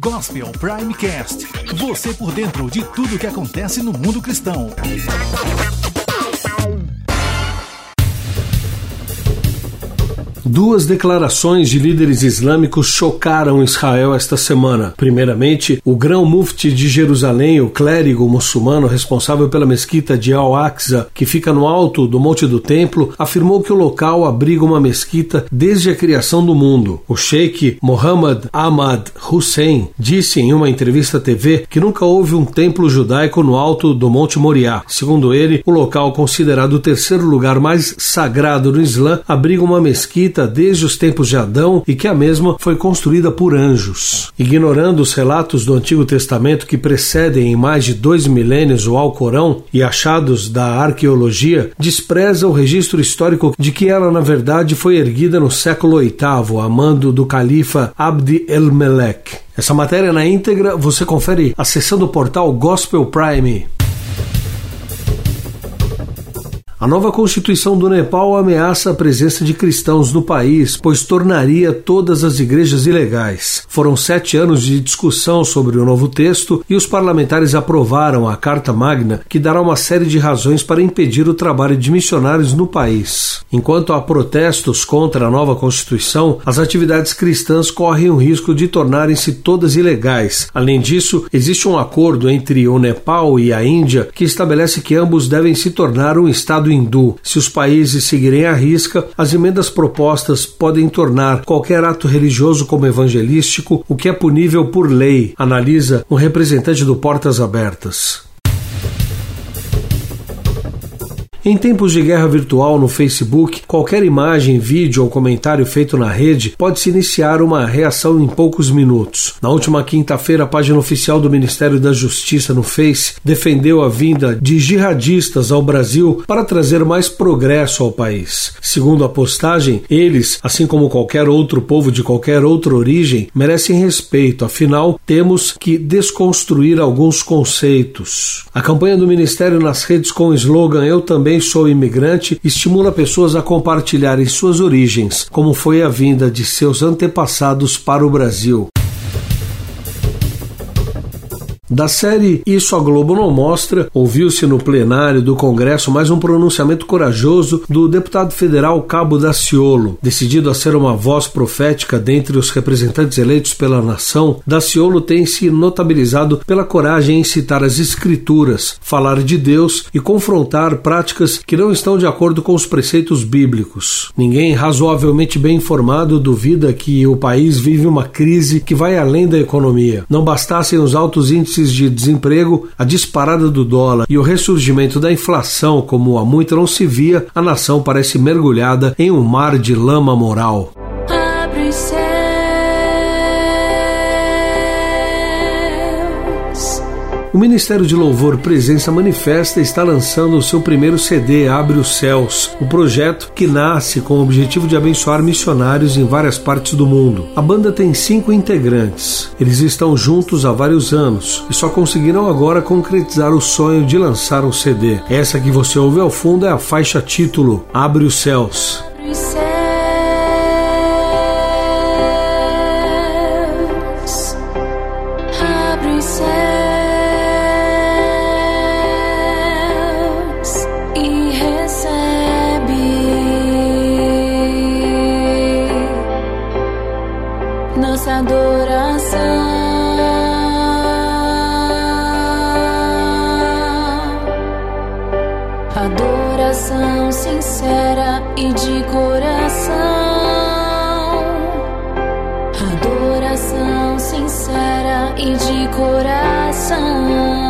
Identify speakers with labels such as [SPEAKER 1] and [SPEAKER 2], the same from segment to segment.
[SPEAKER 1] Gospel Primecast. Você por dentro de tudo que acontece no mundo cristão.
[SPEAKER 2] Duas declarações de líderes islâmicos chocaram Israel esta semana. Primeiramente, o grão-mufti de Jerusalém, o clérigo muçulmano responsável pela mesquita de Al-Aqsa, que fica no alto do Monte do Templo, afirmou que o local abriga uma mesquita desde a criação do mundo. O sheik Mohammed Ahmad Hussein disse em uma entrevista à TV que nunca houve um templo judaico no alto do Monte Moriá. Segundo ele, o local considerado o terceiro lugar mais sagrado no Islã abriga uma mesquita desde os tempos de Adão e que a mesma foi construída por anjos. Ignorando os relatos do Antigo Testamento que precedem em mais de dois milênios o Alcorão e achados da arqueologia, despreza o registro histórico de que ela, na verdade, foi erguida no século VIII, a mando do califa Abd el-Melek. Essa matéria na íntegra você confere acessando o portal Gospel Prime. A nova Constituição do Nepal ameaça a presença de cristãos no país, pois tornaria todas as igrejas ilegais. Foram sete anos de discussão sobre o novo texto e os parlamentares aprovaram a Carta Magna, que dará uma série de razões para impedir o trabalho de missionários no país. Enquanto há protestos contra a nova Constituição, as atividades cristãs correm o risco de tornarem-se todas ilegais. Além disso, existe um acordo entre o Nepal e a Índia que estabelece que ambos devem se tornar um Estado hindu. Se os países seguirem à risca, as emendas propostas podem tornar qualquer ato religioso como evangelístico, o que é punível por lei, analisa um representante do Portas Abertas. Em tempos de guerra virtual no Facebook, qualquer imagem, vídeo ou comentário feito na rede pode se iniciar uma reação em poucos minutos. Na última quinta-feira, a página oficial do Ministério da Justiça no Face defendeu a vinda de jihadistas ao Brasil para trazer mais progresso ao país. Segundo a postagem, eles, assim como qualquer outro povo de qualquer outra origem, merecem respeito, afinal, temos que desconstruir alguns conceitos. A campanha do Ministério nas redes com o slogan Eu também também sou imigrante estimula pessoas a compartilharem suas origens, como foi a vinda de seus antepassados para o Brasil. Da série Isso a Globo não mostra, ouviu-se no plenário do Congresso mais um pronunciamento corajoso do deputado federal Cabo Daciolo. Decidido a ser uma voz profética dentre os representantes eleitos pela nação, Daciolo tem se notabilizado pela coragem em citar as escrituras, falar de Deus e confrontar práticas que não estão de acordo com os preceitos bíblicos. Ninguém razoavelmente bem informado duvida que o país vive uma crise que vai além da economia. Não bastassem os altos índices índices de desemprego, a disparada do dólar e o ressurgimento da inflação, como há muito não se via, a nação parece mergulhada em um mar de lama moral. O Ministério de Louvor Presença Manifesta está lançando o seu primeiro CD, Abre os Céus, o um projeto que nasce com o objetivo de abençoar missionários em várias partes do mundo. A banda tem cinco integrantes. Eles estão juntos há vários anos e só conseguiram agora concretizar o sonho de lançar um CD. Essa que você ouve ao fundo é a faixa título Abre os Céus.
[SPEAKER 3] Nossa adoração. Adoração sincera e de coração. Adoração sincera e de coração.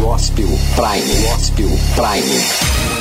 [SPEAKER 4] Gospel Prime. Gospel Prime.